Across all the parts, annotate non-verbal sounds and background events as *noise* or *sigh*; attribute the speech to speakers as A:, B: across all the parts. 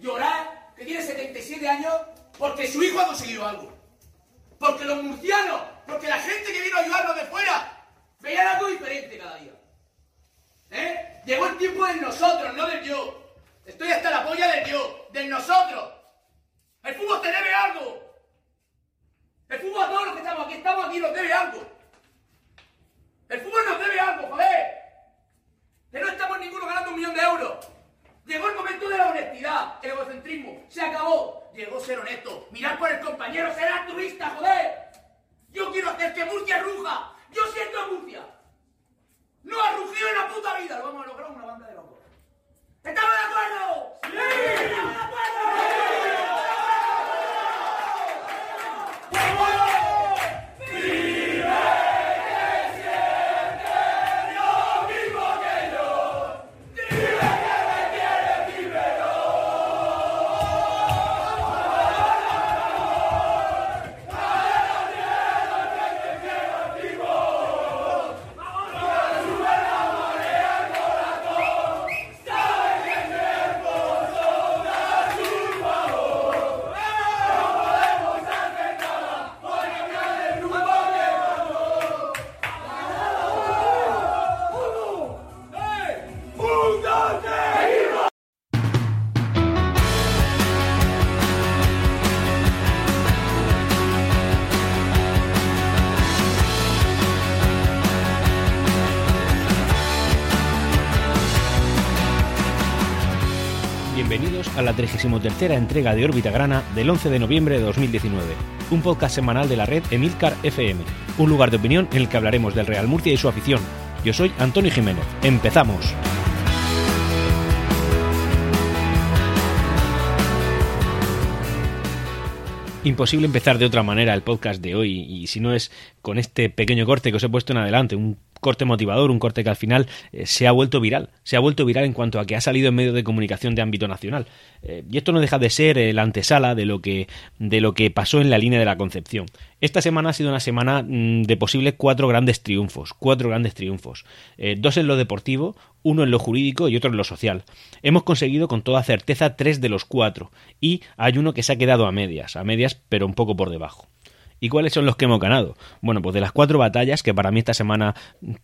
A: llorar, que tiene 77 años, porque su hijo ha conseguido algo. Porque los murcianos, porque la gente que vino a ayudarnos de fuera, veían algo diferente cada día. ¿Eh? Llegó el tiempo de nosotros, no del yo. Estoy hasta la polla del yo, de nosotros. El fútbol te debe algo. El fútbol a todos los que estamos aquí, estamos aquí, nos debe algo. El fútbol nos debe algo, joder. Que no estamos ninguno ganando un millón de euros. Llegó el momento de la honestidad, el egocentrismo. Se acabó. Llegó ser honesto. Mirar por el compañero, ser altruista, joder. Yo quiero hacer que Murcia ruja. Yo siento a Murcia. No ha rugido en la puta vida. Lo vamos a lograr una banda de locos. ¿Estamos de acuerdo? ¡Sí! ¿Estamos de acuerdo?
B: Bienvenidos a la 33 entrega de Órbita Grana del 11 de noviembre de 2019, un podcast semanal de la red Emilcar FM, un lugar de opinión en el que hablaremos del Real Murcia y su afición. Yo soy Antonio Jiménez. ¡Empezamos! Imposible empezar de otra manera el podcast de hoy y si no es con este pequeño corte que os he puesto en adelante, un corte motivador, un corte que al final eh, se ha vuelto viral. Se ha vuelto viral en cuanto a que ha salido en medio de comunicación de ámbito nacional. Eh, y esto no deja de ser la antesala de lo, que, de lo que pasó en la línea de la Concepción. Esta semana ha sido una semana mm, de posibles cuatro grandes triunfos. Cuatro grandes triunfos. Eh, dos en lo deportivo, uno en lo jurídico y otro en lo social. Hemos conseguido con toda certeza tres de los cuatro. Y hay uno que se ha quedado a medias, a medias pero un poco por debajo. ¿Y cuáles son los que hemos ganado? Bueno, pues de las cuatro batallas que para mí esta semana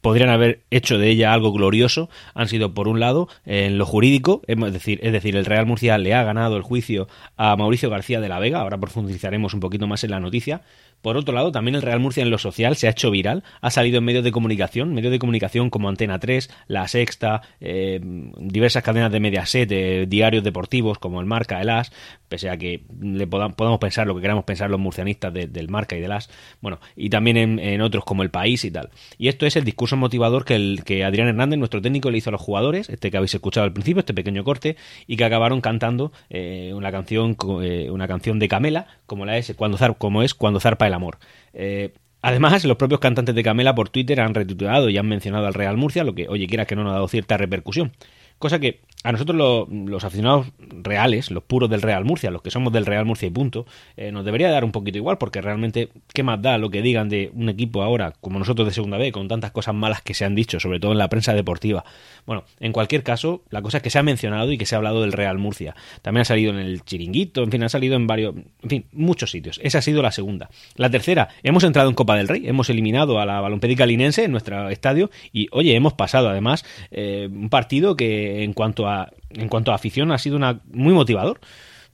B: podrían haber hecho de ella algo glorioso, han sido por un lado en lo jurídico, es decir, es decir, el Real Murcia le ha ganado el juicio a Mauricio García de la Vega, ahora profundizaremos un poquito más en la noticia, por otro lado, también el Real Murcia en lo social se ha hecho viral, ha salido en medios de comunicación, medios de comunicación como Antena 3, La Sexta, eh, diversas cadenas de Mediaset, diarios deportivos como el Marca, el As, pese a que le podamos, pensar lo que queramos pensar los murcianistas del Marca y del As, bueno, y también en, otros como El País y tal. Y esto es el discurso motivador que, Adrián Hernández, nuestro técnico, le hizo a los jugadores, este que habéis escuchado al principio, este pequeño corte, y que acabaron cantando eh, una canción eh, una canción de Camela, como la es cuando como es cuando zarpa el amor. Eh, además, los propios cantantes de Camela por Twitter han retuiteado y han mencionado al Real Murcia, lo que, oye, quiera que no nos ha dado cierta repercusión. Cosa que a nosotros los aficionados reales, los puros del Real Murcia, los que somos del Real Murcia y punto, eh, nos debería dar un poquito igual, porque realmente, ¿qué más da lo que digan de un equipo ahora, como nosotros de Segunda B, con tantas cosas malas que se han dicho, sobre todo en la prensa deportiva? Bueno, en cualquier caso, la cosa es que se ha mencionado y que se ha hablado del Real Murcia. También ha salido en el Chiringuito, en fin, ha salido en varios, en fin, muchos sitios. Esa ha sido la segunda. La tercera, hemos entrado en Copa del Rey, hemos eliminado a la Balompédica Linense en nuestro estadio y, oye, hemos pasado además eh, un partido que en cuanto a en cuanto a afición ha sido una, muy motivador.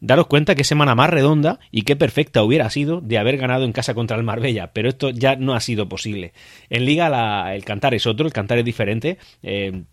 B: Daros cuenta qué semana más redonda y qué perfecta hubiera sido de haber ganado en casa contra el Marbella, pero esto ya no ha sido posible. En Liga el cantar es otro, el cantar es diferente. Eh,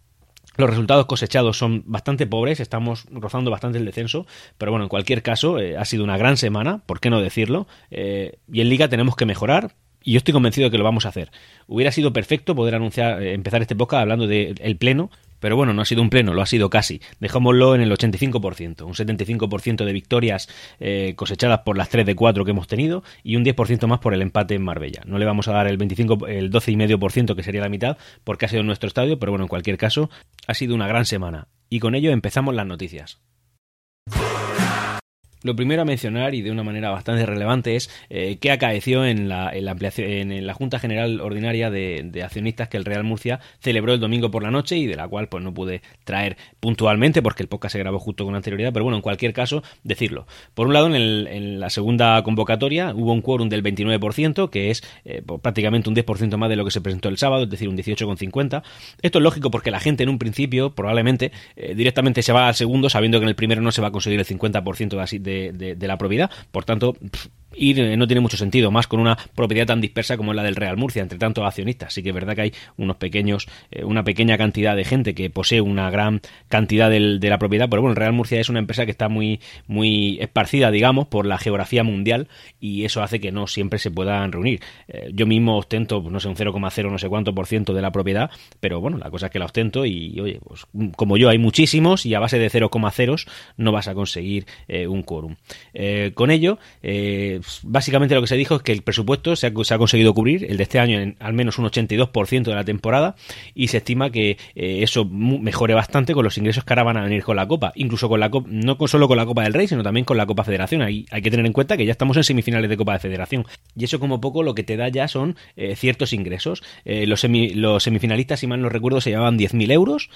B: los resultados cosechados son bastante pobres, estamos rozando bastante el descenso, pero bueno, en cualquier caso, eh, ha sido una gran semana, ¿por qué no decirlo? Eh, y en Liga tenemos que mejorar, y yo estoy convencido de que lo vamos a hacer. Hubiera sido perfecto poder anunciar, empezar este podcast hablando del pleno, pero bueno, no ha sido un pleno, lo ha sido casi. Dejámoslo en el 85%, un 75% de victorias eh, cosechadas por las 3 de 4 que hemos tenido y un 10% más por el empate en Marbella. No le vamos a dar el 25, el 12,5% que sería la mitad porque ha sido nuestro estadio, pero bueno, en cualquier caso, ha sido una gran semana. Y con ello empezamos las noticias. Lo primero a mencionar y de una manera bastante relevante es eh, qué acaeció en la, en la, ampliación, en la Junta General Ordinaria de, Accionistas que el Real Murcia celebró el domingo por la noche y de la cual pues no pude traer puntualmente porque el podcast se grabó justo con anterioridad, pero bueno, en cualquier caso, decirlo. Por un lado, en, el, en la segunda convocatoria hubo un quórum del 29%, que es eh, pues, prácticamente un 10% más de lo que se presentó el sábado, es decir, un 18,50. Esto es lógico porque la gente en un principio probablemente eh, directamente se va al segundo sabiendo que en el primero no se va a conseguir el 50% de, de de, la propiedad. Por tanto, ir eh, no tiene mucho sentido, más con una propiedad tan dispersa como la del Real Murcia, entre tantos accionistas. Así que es verdad que hay unos pequeños, eh, una pequeña cantidad de gente que posee una gran cantidad de la propiedad, pero bueno, el Real Murcia es una empresa que está muy, muy esparcida, digamos, por la geografía mundial y eso hace que no siempre se puedan reunir. Eh, yo mismo ostento, no sé, un 0,0 no sé cuánto por ciento de la propiedad, pero bueno, la cosa es que la ostento y, oye, pues como yo hay muchísimos y a base de 0,0 no vas a conseguir un quórum. con ello, básicamente lo que se dijo es que el presupuesto se ha, conseguido cubrir, el de este año, en al menos un 82% de la temporada, y se estima que eh, eso mejore bastante con los ingresos que ahora van a venir con la Copa, incluso con la Copa, no solo con la Copa del Rey, sino también con la Copa Federación. Ahí hay que tener en cuenta que ya estamos en semifinales de Copa de Federación, y eso como poco lo que te da ya son eh, ciertos ingresos. Eh, los, los semifinalistas, si mal no recuerdo, se llevaban 10.000 euros,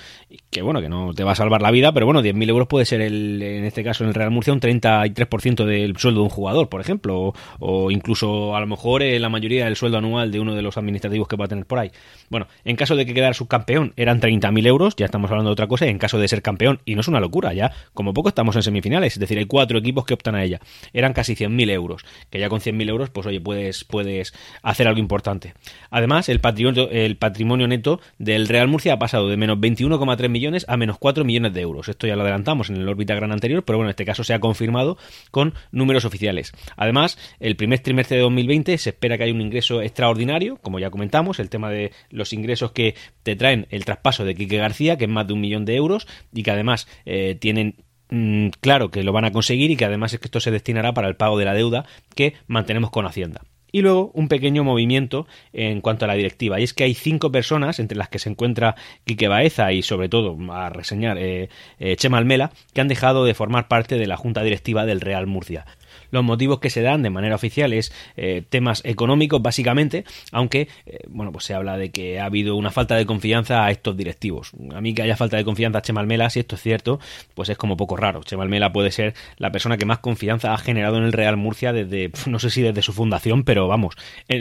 B: que bueno, que no te va a salvar la vida, pero bueno, 10.000 euros puede ser, el, en este caso en el Real Murcia, un 33% del sueldo de un jugador, por ejemplo o, incluso a lo mejor eh, la mayoría del sueldo anual de uno de los administrativos que va a tener por ahí. Bueno, en caso de que quedara subcampeón eran 30.000 euros, ya estamos hablando de otra cosa, en caso de ser campeón, y no es una locura, ya como poco estamos en semifinales, es decir, hay cuatro equipos que optan a ella, eran casi 100.000 euros, que ya con 100.000 euros, pues oye, puedes, puedes hacer algo importante. Además, el patrimonio, el patrimonio neto del Real Murcia ha pasado de menos 21,3 millones a menos 4 millones de euros. Esto ya lo adelantamos en el órbita gran anterior, pero bueno, en este caso se ha confirmado con números oficiales. Además, el primer trimestre de 2020 se espera que haya un ingreso extraordinario, como ya comentamos, el tema de los ingresos que te traen el traspaso de Quique García, que es más de un millón de euros, y que además eh, tienen mm, claro que lo van a conseguir y que además es que esto se destinará para el pago de la deuda que mantenemos con Hacienda. Y luego un pequeño movimiento en cuanto a la directiva. Y es que hay cinco personas, entre las que se encuentra Quique Baeza y sobre todo a reseñar eh, eh, Chema Almela, que han dejado de formar parte de la junta directiva del Real Murcia. Los motivos que se dan de manera oficial es eh, temas económicos, básicamente, aunque, eh, bueno, pues se habla de que ha habido una falta de confianza a estos directivos. A mí que haya falta de confianza a Chemalmela, si esto es cierto, pues es como poco raro. Chemalmela puede ser la persona que más confianza ha generado en el Real Murcia desde, *laughs* no sé si desde su fundación, pero vamos,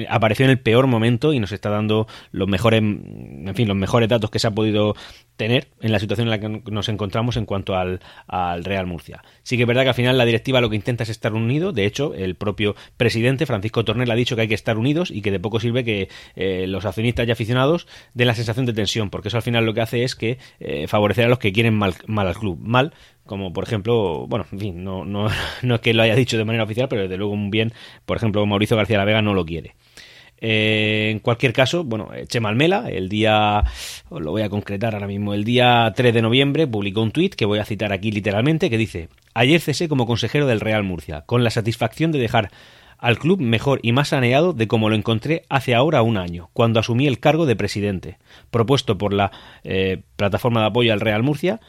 B: apareció en el peor momento y nos está dando los mejores, en fin, los mejores datos que se ha podido tener en la situación en la que nos encontramos en cuanto al, al Real Murcia. Sí que es verdad que al final la directiva lo que intenta es estar unida de hecho, el propio presidente, Francisco Tornel, ha dicho que hay que estar unidos y que de poco sirve que eh, los accionistas y aficionados den la sensación de tensión, porque eso al final lo que hace es que eh, favorecer a los que quieren mal, mal al club. Mal como por ejemplo, bueno, en fin, no, no, *laughs* no es que lo haya dicho de manera oficial, pero desde luego un bien, por ejemplo, Mauricio García La Vega no lo quiere. Eh, en cualquier caso, bueno, Chema Almela, el día, lo voy a concretar ahora mismo, el día 3 de noviembre publicó un tuit que voy a citar aquí literalmente, que dice, ayer cesé como consejero del Real Murcia, con la satisfacción de dejar al club mejor y más saneado de como lo encontré hace ahora un año, cuando asumí el cargo de presidente, propuesto por la eh, plataforma de apoyo al Real Murcia.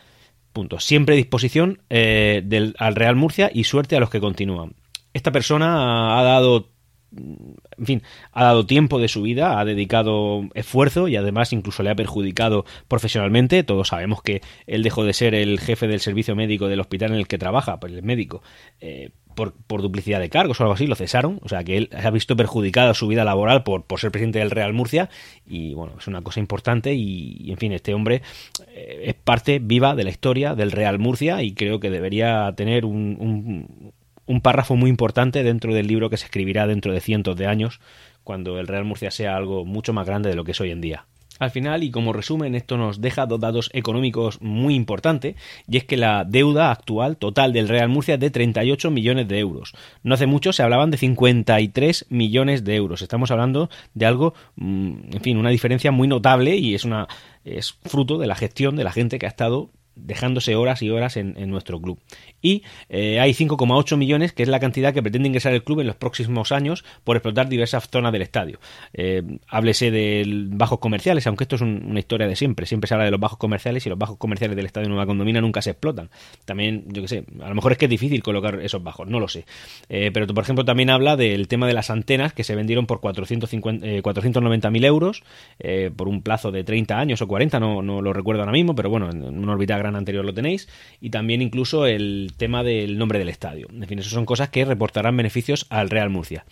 B: Punto. Siempre disposición eh, del, al Real Murcia y suerte a los que continúan. Esta persona ha dado en fin, ha dado tiempo de su vida, ha dedicado esfuerzo y además incluso le ha perjudicado profesionalmente. Todos sabemos que él dejó de ser el jefe del servicio médico del hospital en el que trabaja, pues el médico, eh, por, duplicidad de cargos o algo así, lo cesaron. O sea que él ha visto perjudicada su vida laboral por, por ser presidente del Real Murcia y bueno, es una cosa importante y, en fin, este hombre eh, es parte viva de la historia del Real Murcia y creo que debería tener un un párrafo muy importante dentro del libro que se escribirá dentro de cientos de años, cuando el Real Murcia sea algo mucho más grande de lo que es hoy en día. Al final, y como resumen, esto nos deja dos datos económicos muy importantes, y es que la deuda actual total del Real Murcia es de 38 millones de euros. No hace mucho se hablaban de 53 millones de euros. Estamos hablando de algo, mm, en fin, una diferencia muy notable y es una es fruto de la gestión de la gente que ha estado dejándose horas y horas en, nuestro club. Y eh, hay 5,8 millones, que es la cantidad que pretende ingresar el club en los próximos años por explotar diversas zonas del estadio. Eh, háblese de bajos comerciales, aunque esto es una historia de siempre. Siempre se habla de los bajos comerciales y los bajos comerciales del estadio Nueva Condomina nunca se explotan. También, yo que sé, a lo mejor es que es difícil colocar esos bajos, no lo sé. Eh, pero, por ejemplo, también habla del tema de las antenas que se vendieron por 450, 490.000 euros por un plazo de 30 años o 40, no, no lo recuerdo ahora mismo, pero bueno, en una órbita anterior lo tenéis. Y también incluso el tema del nombre del estadio. En fin, eso son cosas que reportarán beneficios al Real Murcia.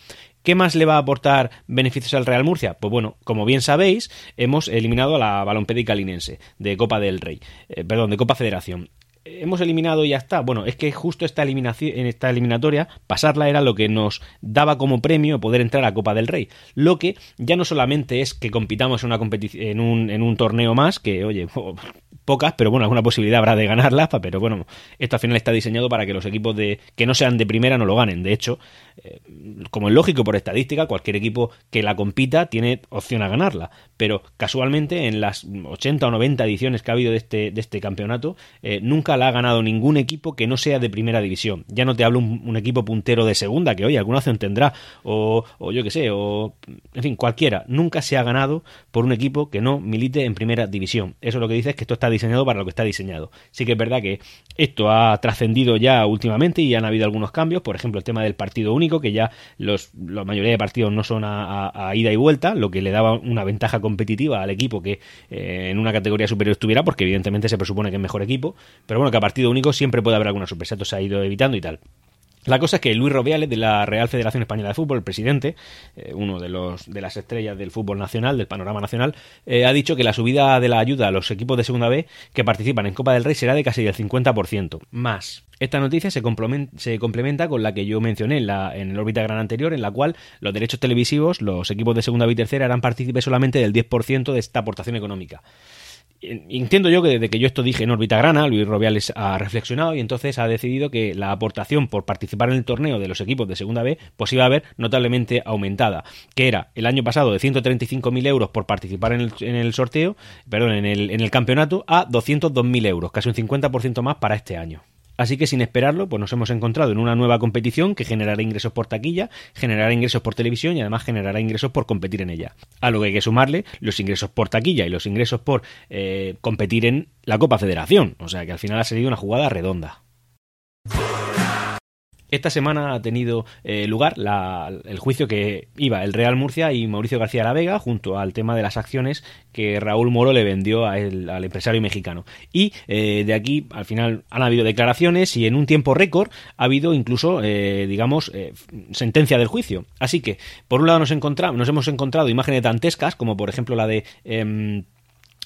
B: ¿Qué más le va a aportar beneficios al Real Murcia? Pues bueno, como bien sabéis, hemos eliminado a la Balompédica Linense de Copa del Rey, eh, perdón, de Copa Federación hemos eliminado y ya está. Bueno, es que justo esta eliminación, en esta eliminatoria, pasarla era lo que nos daba como premio poder entrar a Copa del Rey. Lo que ya no solamente es que compitamos en una un, en un torneo más, que oye, *laughs* pocas, pero bueno, alguna posibilidad habrá de ganarlas, pero bueno, esto al final está diseñado para que los equipos de que no sean de primera no lo ganen. De hecho, eh, como es lógico por estadística, cualquier equipo que la compita tiene opción a ganarla, pero casualmente en las 80 o 90 ediciones que ha habido de este, de este campeonato, eh, nunca la ha ganado ningún equipo que no sea de primera división. Ya no te hablo un, equipo puntero de segunda, que oye, alguna opción tendrá, o, o yo que sé, o en fin, cualquiera. Nunca se ha ganado por un equipo que no milite en primera división. Eso lo que dice es que esto está diseñado para lo que está diseñado. Sí que es verdad que esto ha trascendido ya últimamente y han habido algunos cambios, por ejemplo el tema del partido único, que ya los, la mayoría de partidos no son a, ida y vuelta, lo que le daba una ventaja competitiva al equipo que eh, en una categoría superior estuviera, porque evidentemente se presupone que es mejor equipo, pero bueno, que a partido único siempre puede haber alguna sorpresa, esto se ha ido evitando y tal. La cosa es que Luis Robiales, de la Real Federación Española de Fútbol, el presidente, eh, uno de, los, de las estrellas del fútbol nacional, del panorama nacional, eh, ha dicho que la subida de la ayuda a los equipos de Segunda B que participan en Copa del Rey será de casi el 50%, más. Esta noticia se, se complementa con la que yo mencioné en, la, en el órbita gran anterior, en la cual los derechos televisivos, los equipos de Segunda B y Tercera, eran partícipes solamente del 10% de esta aportación económica entiendo yo que desde que yo esto dije en órbita grana, Luis Robiales ha reflexionado y entonces ha decidido que la aportación por participar en el torneo de los equipos de segunda B pues iba a haber notablemente aumentada, que era el año pasado de 135.000 euros por participar en el, en el sorteo, perdón, en el, en el campeonato a 202.000 euros, casi un 50% más para este año. Así que sin esperarlo, pues nos hemos encontrado en una nueva competición que generará ingresos por taquilla, generará ingresos por televisión y además generará ingresos por competir en ella. A lo que hay que sumarle los ingresos por taquilla y los ingresos por eh, competir en la Copa Federación. O sea que al final ha salido una jugada redonda. Esta semana ha tenido eh, lugar el juicio que iba el Real Murcia y Mauricio García la Vega junto al tema de las acciones que Raúl Moro le vendió al empresario mexicano. Y eh, de aquí al final han habido declaraciones y en un tiempo récord ha habido incluso, eh, digamos, sentencia del juicio. Así que, por un lado nos, encontramos, nos hemos encontrado imágenes dantescas, como por ejemplo la de em,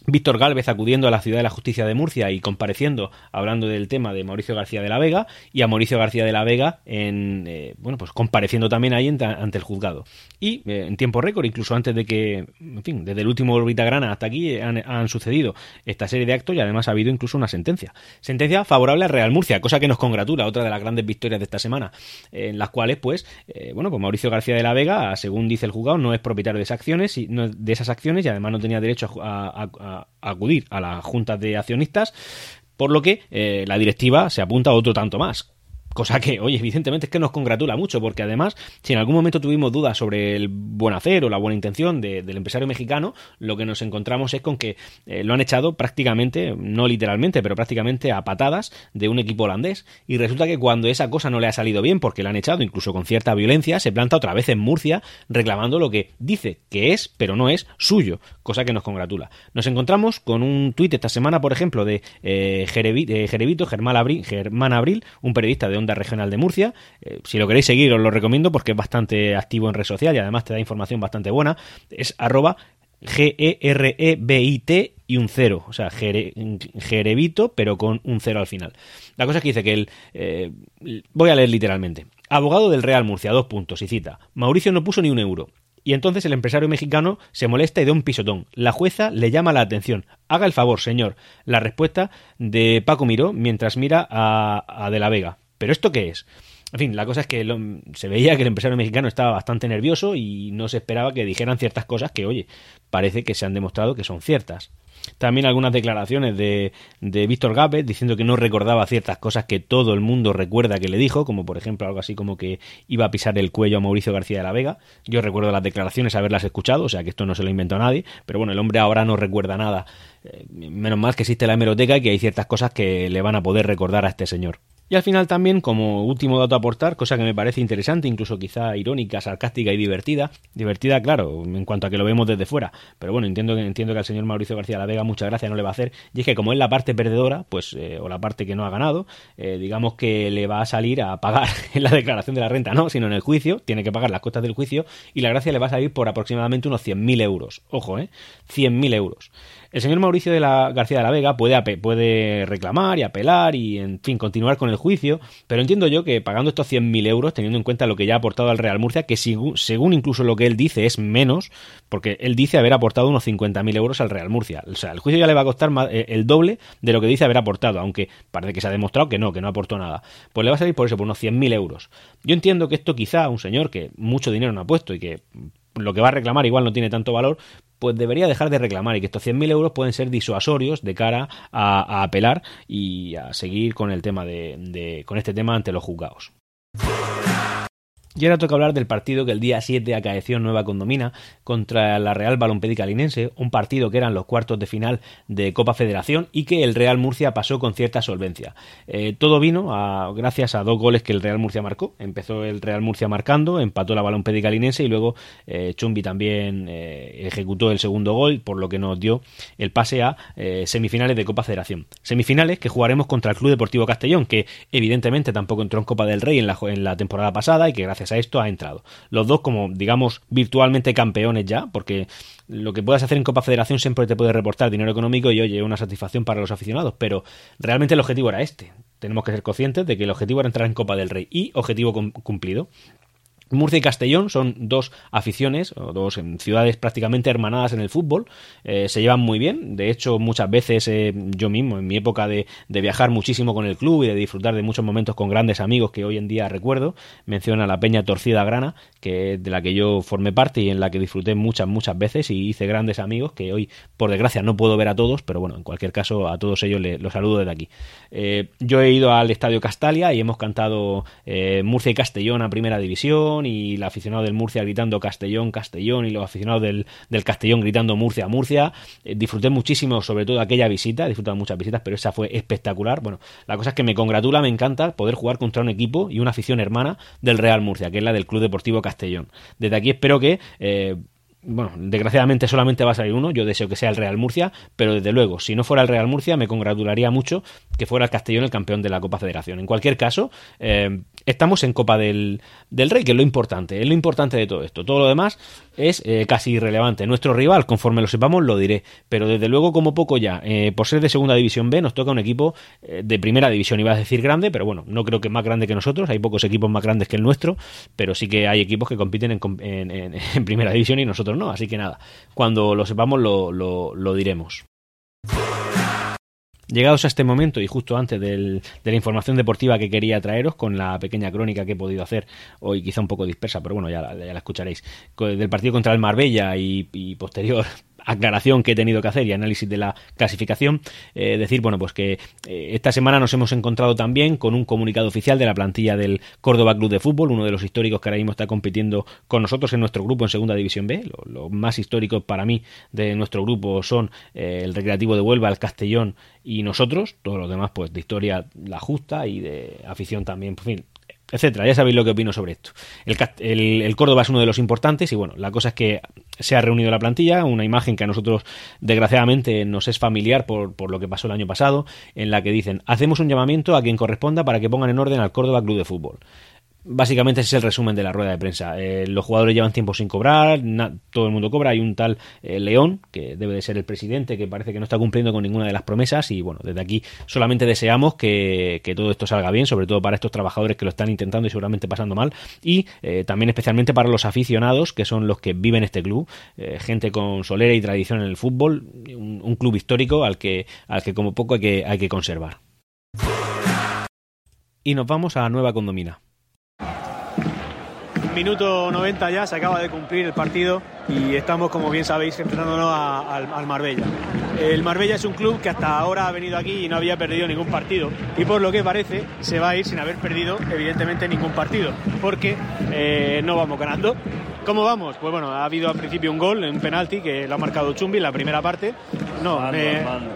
B: Víctor Gálvez acudiendo a la Ciudad de la Justicia de Murcia y compareciendo hablando del tema de Mauricio García de la Vega y a Mauricio García de la Vega en eh, bueno pues compareciendo también ahí ante el juzgado. Y eh, en tiempo récord incluso antes de que en fin desde el último órbita grana hasta aquí eh, han, sucedido esta serie de actos y además ha habido incluso una sentencia. Sentencia favorable al Real Murcia cosa que nos congratula otra de las grandes victorias de esta semana en las cuales pues bueno pues Mauricio García de la Vega según dice el juzgado no es propietario de esas acciones y de esas acciones y además no tenía derecho a acudir a la junta de accionistas, por lo que eh, la directiva se apunta a otro tanto más. Cosa que, oye, evidentemente es que nos congratula mucho, porque además, si en algún momento tuvimos dudas sobre el buen hacer o la buena intención del empresario mexicano, lo que nos encontramos es con que eh, lo han echado prácticamente, no literalmente, pero prácticamente a patadas de un equipo holandés. Y resulta que cuando esa cosa no le ha salido bien, porque lo han echado incluso con cierta violencia, se planta otra vez en Murcia reclamando lo que dice que es, pero no es suyo, cosa que nos congratula. Nos encontramos con un tuit esta semana, por ejemplo, de eh, Jerevito, Germán Germán Abril, un periodista de Onda Regional de Murcia. Eh, si lo queréis seguir, os lo recomiendo porque es bastante activo en red social y además te da información bastante buena. Es arroba G-E-R-E-B-I-T y un cero, o sea, Jerevito, pero con un cero al final. La cosa es que dice que él, eh, voy a leer literalmente, abogado del Real Murcia, dos puntos, y cita, Mauricio no puso ni un euro. Y entonces el empresario mexicano se molesta y da un pisotón. La jueza le llama la atención. Haga el favor, señor. La respuesta de Paco Miró mientras mira a De la Vega. ¿Pero esto qué es? En fin, la cosa es que se veía que el empresario mexicano estaba bastante nervioso y no se esperaba que dijeran ciertas cosas que, oye, parece que se han demostrado que son ciertas. También algunas declaraciones de, de Víctor Gápez diciendo que no recordaba ciertas cosas que todo el mundo recuerda que le dijo, como por ejemplo algo así como que iba a pisar el cuello a Mauricio García de la Vega. Yo recuerdo las declaraciones, haberlas escuchado, o sea que esto no se lo inventó nadie, pero bueno, el hombre ahora no recuerda nada. Eh, menos mal que existe la hemeroteca y que hay ciertas cosas que le van a poder recordar a este señor. Y al final también, como último dato a aportar, cosa que me parece interesante, incluso quizá irónica, sarcástica y divertida. Divertida, claro, en cuanto a que lo vemos desde fuera. Pero bueno, entiendo que, entiendo que al señor Mauricio García La Vega mucha gracia no le va a hacer. Y es que como es la parte perdedora, pues, eh, o la parte que no ha ganado, eh, digamos que le va a salir a pagar *laughs* en la declaración de la renta, no, sino en el juicio, tiene que pagar las costas del juicio, y la gracia le va a salir por aproximadamente unos 100.000 euros. Ojo, ¿eh? 100.000 euros. El señor Mauricio de la García de la Vega puede, reclamar y apelar y, en fin, continuar con el juicio, pero entiendo yo que pagando estos 100.000 euros, teniendo en cuenta lo que ya ha aportado al Real Murcia, que según, incluso lo que él dice es menos, porque él dice haber aportado unos 50.000 euros al Real Murcia. O sea, el juicio ya le va a costar eh, el doble de lo que dice haber aportado, aunque parece que se ha demostrado que no, que no aportó nada. Pues le va a salir por eso, por unos 100.000 euros. Yo entiendo que esto quizá un señor que mucho dinero no ha puesto y que lo que va a reclamar igual no tiene tanto valor, pues debería dejar de reclamar y que estos 100.000 euros pueden ser disuasorios de cara a, apelar y a seguir con el tema de, con este tema ante los juzgados. Y ahora toca hablar del partido que el día 7 acaeció Nueva Condomina contra la Real Balompédica Linense, un partido que eran los cuartos de final de Copa Federación y que el Real Murcia pasó con cierta solvencia. Eh, todo vino a, gracias a dos goles que el Real Murcia marcó. Empezó el Real Murcia marcando, empató la Balompédica Linense y luego eh, Chumbi también eh, ejecutó el segundo gol, por lo que nos dio el pase a semifinales de Copa Federación. Semifinales que jugaremos contra el Club Deportivo Castellón, que evidentemente tampoco entró en Copa del Rey en la, en la temporada pasada y que gracias a esto ha entrado. Los dos como, digamos, virtualmente campeones ya, porque lo que puedas hacer en Copa Federación siempre te puede reportar dinero económico y oye, una satisfacción para los aficionados, pero realmente el objetivo era este. Tenemos que ser conscientes de que el objetivo era entrar en Copa del Rey y objetivo cumplido. Murcia y Castellón son dos aficiones, o dos ciudades prácticamente hermanadas en el fútbol, eh, se llevan muy bien, de hecho muchas veces eh, yo mismo, en mi época de, viajar muchísimo con el club y de disfrutar de muchos momentos con grandes amigos que hoy en día recuerdo, menciona la Peña Torcida Grana, que de la que yo formé parte y en la que disfruté muchas, muchas veces y hice grandes amigos que hoy, por desgracia, no puedo ver a todos, pero bueno, en cualquier caso a todos ellos les, los saludo desde aquí. Eh, yo he ido al Estadio Castalia y hemos cantado Murcia y Castellón a Primera División, y el aficionado del Murcia gritando Castellón, Castellón y los aficionados del, Castellón gritando Murcia, Murcia. Eh, disfruté muchísimo, sobre todo aquella visita, he disfrutado muchas visitas, pero esa fue espectacular. Bueno, la cosa es que me congratula, me encanta poder jugar contra un equipo y una afición hermana del Real Murcia, que es la del Club Deportivo Castellón. Desde aquí espero que... Eh, bueno, desgraciadamente solamente va a salir uno, yo deseo que sea el Real Murcia, pero desde luego, si no fuera el Real Murcia, me congratularía mucho que fuera el Castellón el campeón de la Copa Federación. En cualquier caso, eh, estamos en Copa del, del, Rey, que es lo importante, es lo importante de todo esto. Todo lo demás es eh, casi irrelevante. Nuestro rival, conforme lo sepamos, lo diré, pero desde luego, como poco ya, eh, por ser de Segunda División B, nos toca un equipo de Primera División, iba a decir grande, pero bueno, no creo que más grande que nosotros, hay pocos equipos más grandes que el nuestro, pero sí que hay equipos que compiten en, *laughs* en Primera División y nosotros no. Así que nada, cuando lo sepamos lo, lo, diremos. Llegados a este momento y justo antes de la información deportiva que quería traeros, con la pequeña crónica que he podido hacer hoy, quizá un poco dispersa, pero bueno, ya, la escucharéis, del partido contra el Marbella y, y posterior aclaración que he tenido que hacer y análisis de la clasificación, eh, decir, bueno, pues que eh, esta semana nos hemos encontrado también con un comunicado oficial de la plantilla del Córdoba Club de Fútbol, uno de los históricos que ahora mismo está compitiendo con nosotros en nuestro grupo en Segunda División B. Los más históricos para mí de nuestro grupo son eh, el Recreativo de Huelva, el Castellón y nosotros, todos los demás pues de historia la justa y de afición también, en fin, etcétera. Ya sabéis lo que opino sobre esto. El, Córdoba es uno de los importantes y bueno, la cosa es que se ha reunido la plantilla, una imagen que a nosotros desgraciadamente nos es familiar por, por lo que pasó el año pasado, en la que dicen, hacemos un llamamiento a quien corresponda para que pongan en orden al Córdoba Club de Fútbol. Básicamente ese es el resumen de la rueda de prensa. Eh, los jugadores llevan tiempo sin cobrar, todo el mundo cobra. Hay un tal eh, León, que debe de ser el presidente, que parece que no está cumpliendo con ninguna de las promesas. Y bueno, desde aquí solamente deseamos que, todo esto salga bien, sobre todo para estos trabajadores que lo están intentando y seguramente pasando mal. Y eh, también especialmente para los aficionados, que son los que viven este club. gente con solera y tradición en el fútbol. Un, un, club histórico al que, al que como poco hay que, hay que conservar. Y nos vamos a Nueva Condomina. Minuto 90 ya, se acaba de cumplir el partido y estamos, como bien sabéis, enfrentándonos al Marbella. El Marbella es un club que hasta ahora ha venido aquí y no había perdido ningún partido y por lo que parece se va a ir sin haber perdido evidentemente ningún partido porque eh, no vamos ganando. ¿Cómo vamos? Pues bueno, ha habido al principio un gol, un penalti que lo ha marcado Chumbi en la primera parte. No,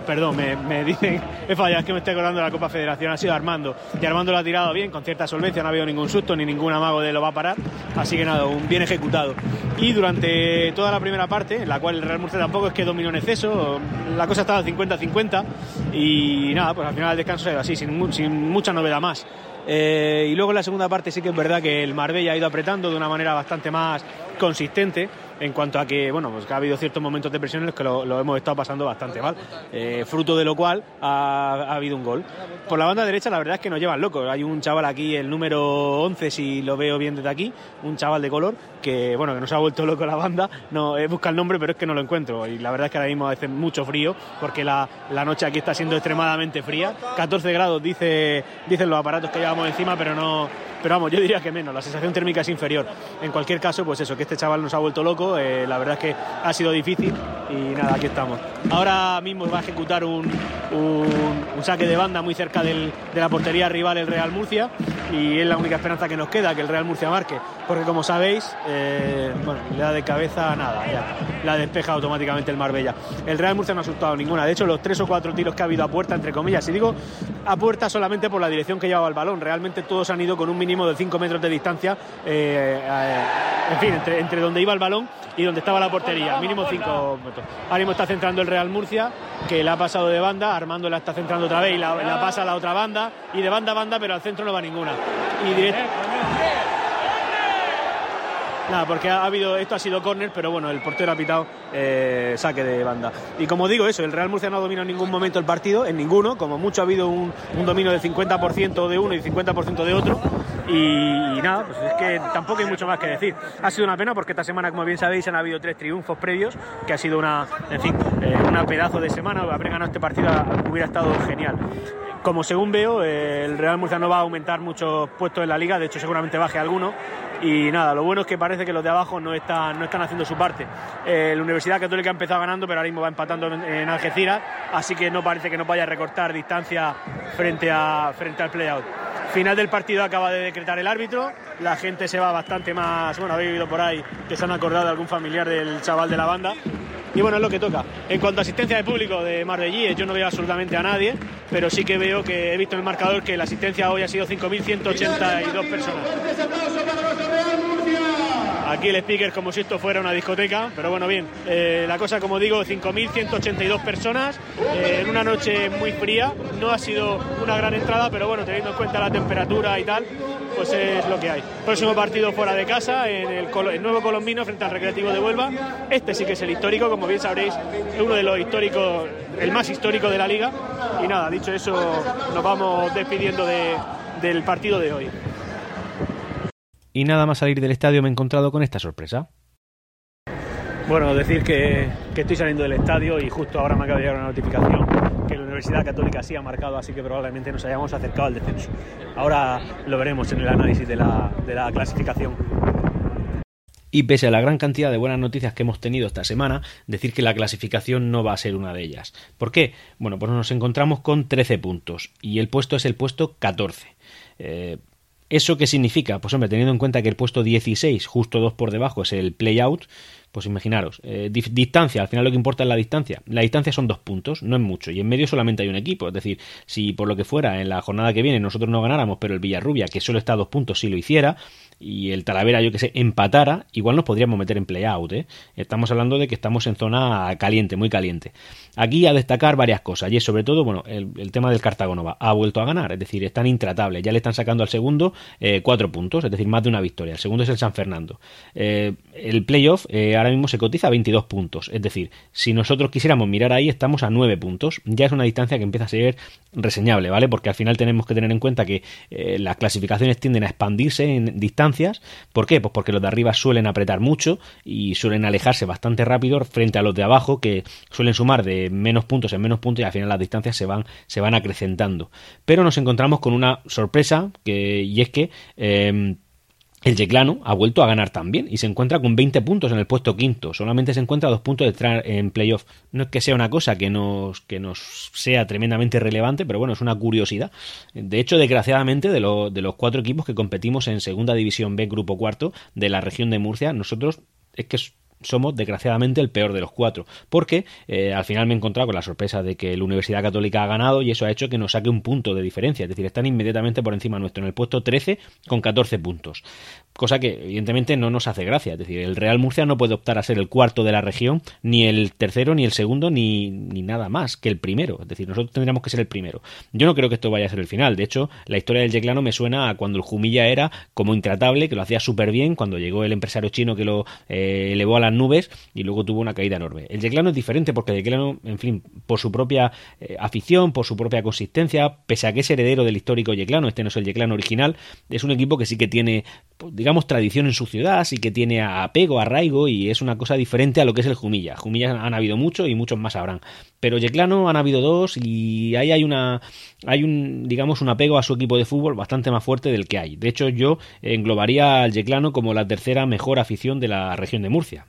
B: perdón, me, dicen, *laughs* he fallado, es que me estoy acordando de la Copa Federación, ha sido Armando. Y Armando lo ha tirado bien, con cierta solvencia, no ha habido ningún susto ni ningún amago de lo va a parar. Así que nada, un bien ejecutado. Y durante toda la primera parte, en la cual el Real Murcia tampoco es que dominó en exceso, la cosa estaba 50-50 y nada, pues al final el descanso ido así, sin, sin mucha novedad más. Eh, y luego en la segunda parte sí que es verdad que el Marbella ha ido apretando de una manera bastante más consistente en cuanto a que, bueno, pues ha habido ciertos momentos de presión en los que lo, hemos estado pasando bastante mal, eh, fruto de lo cual ha, habido un gol. Por la banda derecha la verdad es que nos llevan locos, hay un chaval aquí, el número 11 si lo veo bien desde aquí, un chaval de color que, bueno, que nos ha vuelto loco la banda, no, he buscado el nombre pero es que no lo encuentro. Y la verdad es que ahora mismo hace mucho frío porque la, la noche aquí está siendo extremadamente fría, 14 grados dice, dicen los aparatos que llevamos encima pero no pero vamos, yo diría que menos, la sensación térmica es inferior. En cualquier caso, pues eso, que este chaval nos ha vuelto loco, eh, la verdad es que ha sido difícil y nada, aquí estamos. Ahora mismo va a ejecutar un, un, saque de banda muy cerca del, de la portería rival el Real Murcia y es la única esperanza que nos queda, que el Real Murcia marque, porque como sabéis, eh, bueno, le da de cabeza nada, ya, la despeja automáticamente el Marbella. El Real Murcia no ha asustado ninguna, de hecho los tres o cuatro tiros que ha habido a puerta, entre comillas, y digo a puerta solamente por la dirección que llevaba el balón, realmente todos han ido con un mínimo de 5 metros de distancia, eh, eh, en fin, entre, donde iba el balón y donde estaba la portería, mínimo 5 metros. Ahora mismo está centrando el Real Murcia, que la ha pasado de banda, Armando la está centrando otra vez y la, pasa a la otra banda, y de banda a banda, pero al centro no va ninguna. Y Nada, porque ha habido, esto ha sido córner, pero bueno, el portero ha pitado eh, saque de banda. Y como digo eso, el Real Murcia no ha dominado en ningún momento el partido, en ninguno, como mucho ha habido un, dominio del 50% de uno y 50% de otro. Y, nada, pues es que tampoco hay mucho más que decir. Ha sido una pena porque esta semana, como bien sabéis, han habido tres triunfos previos, que ha sido una, en fin, eh, una pedazo de semana. Haber ganado este partido hubiera estado genial. Como según veo, el Real Murcia no va a aumentar muchos puestos en la liga, de hecho seguramente baje alguno. Y nada, lo bueno es que parece que los de abajo no están, no están haciendo su parte. La Universidad Católica ha empezado ganando, pero ahora mismo va empatando en, Algeciras, así que no parece que no vaya a recortar distancia frente, a, frente al play-out. Final del partido acaba de decretar el árbitro, la gente se va bastante más, bueno, habéis oído por ahí que se han acordado de algún familiar del chaval de la banda, y bueno, es lo que toca. En cuanto a asistencia de público de Marbellíes, yo no veo absolutamente a nadie, pero sí que veo que he visto en el marcador que la asistencia hoy ha sido 5.182 personas. Aquí el speaker como si esto fuera una discoteca, pero bueno, bien. Eh, la cosa, como digo, 5.182 personas eh, en una noche muy fría. No ha sido una gran entrada, pero bueno, teniendo en cuenta la temperatura y tal, pues es lo que hay. Próximo partido fuera de casa, en el, nuevo Colombino frente al Recreativo de Huelva. Este sí que es el histórico, como bien sabréis, es uno de los históricos, el más histórico de la liga. Y nada, dicho eso, nos vamos despidiendo del partido de hoy.
C: Y nada más salir del estadio me he encontrado con esta sorpresa.
B: Bueno, decir que, que, estoy saliendo del estadio y justo ahora me acaba de llegar una notificación que la Universidad Católica sí ha marcado, así que probablemente nos hayamos acercado al descenso. Ahora lo veremos en el análisis de la, de la clasificación.
C: Y pese a la gran cantidad de buenas noticias que hemos tenido esta semana, decir que la clasificación no va a ser una de ellas. ¿Por qué? Bueno, pues nos encontramos con 13 puntos y el puesto es el puesto 14. Eh, ¿Eso qué significa? Pues hombre, teniendo en cuenta que el puesto 16, justo dos por debajo, es el play-out, pues imaginaros, eh, distancia, al final lo que importa es la distancia. La distancia son dos puntos, no es mucho, y en medio solamente hay un equipo. Es decir, si por lo que fuera en la jornada que viene nosotros no ganáramos, pero el Villarrubia, que solo está a dos puntos, si lo hiciera, y el Talavera, yo que sé, empatara, igual nos podríamos meter en play-out. ¿eh? Estamos hablando de que estamos en zona caliente, muy caliente. Aquí a destacar varias cosas, y es sobre todo, bueno, el, tema del Cartagonova. Ha vuelto a ganar, es decir, están intratables. Ya le están sacando al segundo eh, cuatro puntos, es decir, más de una victoria. El segundo es el San Fernando. Eh, el playoff eh, ahora mismo se cotiza a 22 puntos, es decir, si nosotros quisiéramos mirar ahí, estamos a 9 puntos. Ya es una distancia que empieza a ser reseñable, ¿vale? Porque al final tenemos que tener en cuenta que las clasificaciones tienden a expandirse en distancia ¿Por qué? Pues porque los de arriba suelen apretar mucho y suelen alejarse bastante rápido frente a los de abajo que suelen sumar de menos puntos en menos puntos y al final las distancias se van, se van acrecentando. Pero nos encontramos con una sorpresa que, y es que em,
B: el Yeclano ha vuelto a ganar también y se encuentra con 20 puntos en el puesto quinto. Solamente se encuentra dos puntos de entrar en playoff. No es que sea una cosa que nos, que nos sea tremendamente relevante, pero bueno, es una curiosidad. De hecho, desgraciadamente, de, de los cuatro equipos que competimos en Segunda División B, Grupo Cuarto, de la región de Murcia, nosotros es que somos desgraciadamente el peor de los cuatro, porque eh, al final me he encontrado con la sorpresa de que la Universidad Católica ha ganado y eso ha hecho que nos saque un punto de diferencia, es decir, están inmediatamente por encima nuestro en el puesto 13 con 14 puntos cosa que evidentemente no nos hace gracia. Es decir, el Real Murcia no puede optar a ser el cuarto de la región, ni el tercero, ni el segundo, ni, ni, nada más que el primero. Es decir, nosotros tendríamos que ser el primero. Yo no creo que esto vaya a ser el final. De hecho, la historia del Yeclano me suena a cuando el Jumilla era como intratable, que lo hacía súper bien, cuando llegó el empresario chino que lo eh, elevó a nubes y luego tuvo una caída enorme. El Yeclano es diferente porque el Yeclano, en fin, por su propia eh, afición, por su propia consistencia, pese a que es heredero del histórico Yeclano, este no es el Yeclano original, es un equipo que sí que tiene pues, digamos, tradición en su ciudad, sí que tiene apego, arraigo y es una cosa diferente a lo que es el Jumilla. Jumilla han habido mucho y muchos más habrán. Pero Yeclano han habido dos y ahí hay una, hay un, digamos, un apego a su equipo de fútbol bastante más fuerte del que hay. De hecho, yo englobaría al Yeclano como la tercera mejor afición de la región de Murcia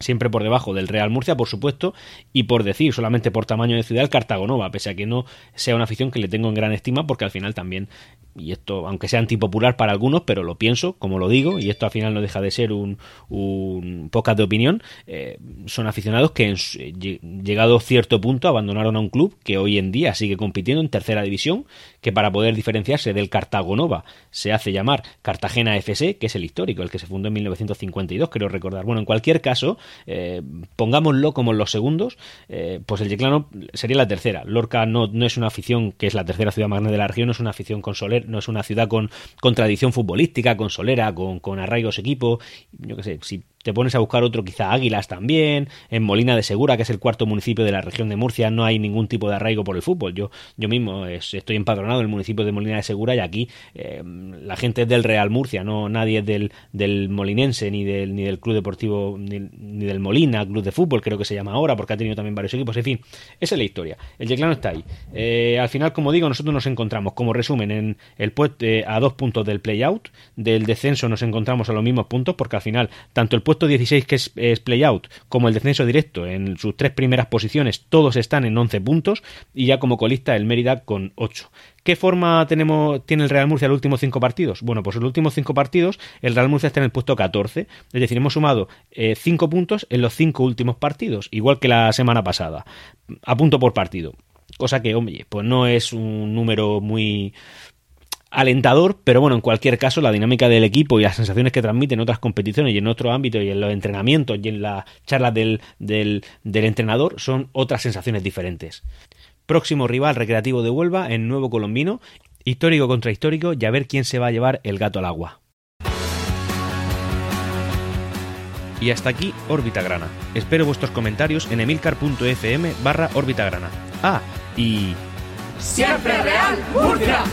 B: siempre por debajo del Real Murcia, por supuesto, y por decir, solamente por tamaño de ciudad, el Cartagonova, pese a que no sea una afición que le tengo en gran estima, porque al final también, y esto, aunque sea antipopular para algunos, pero lo pienso, como lo digo, y esto al final no deja de ser un, un de opinión, eh, son aficionados que en, llegado a cierto punto abandonaron a un club que hoy en día sigue compitiendo en tercera división, que para poder diferenciarse del Cartagonova se hace llamar Cartagena FC, que es el histórico, el que se fundó en 1952, creo recordar. Bueno, en cualquier caso, eh, pongámoslo como los segundos, eh, pues el Yeclano sería la tercera. Lorca no, no, es una afición que es la tercera ciudad más grande de la región, no es una afición con soler, no es una ciudad con, con tradición futbolística, con solera, con, con arraigos equipo. Yo qué sé, si te pones a buscar otro, quizá Águilas también, en Molina de Segura, que es el cuarto municipio de la región de Murcia, no hay ningún tipo de arraigo por el fútbol. Yo, yo mismo estoy empadronado en el municipio de Molina de Segura y aquí eh, la gente es del Real Murcia, no nadie es del, del Molinense ni del, ni del Club Deportivo ni, del Molina, Club de Fútbol, creo que se llama ahora, porque ha tenido también varios equipos. En fin, esa es la historia. El Yeclano está ahí. Eh, al final, como digo, nosotros nos encontramos, como resumen, en el puesto eh, a dos puntos del play-out, del descenso nos encontramos a los mismos puntos, porque al final, tanto el puesto 16 que es, es play-out como el descenso directo en sus tres primeras posiciones, todos están en 11 puntos y ya como colista el Mérida con 8. ¿Qué forma tenemos, tiene el Real Murcia en los últimos cinco partidos? Bueno, pues en los últimos cinco partidos el Real Murcia está en el puesto 14, es decir, hemos sumado 5 eh, puntos en los cinco últimos partidos, igual que la semana pasada, a punto por partido. Cosa que, hombre, pues no es un número muy, alentador, pero bueno, en cualquier caso, la dinámica del equipo y las sensaciones que transmite en otras competiciones y en otro ámbito y en los entrenamientos y en las charlas del, del, entrenador son otras sensaciones diferentes. Próximo rival recreativo de Huelva en Nuevo Colombino, histórico contra histórico y a ver quién se va a llevar el gato al agua. Y hasta aquí Órbita Grana. Espero vuestros comentarios en emilcar.fm barra Órbita Grana. Ah, y...
A: ¡Siempre Real Murcia!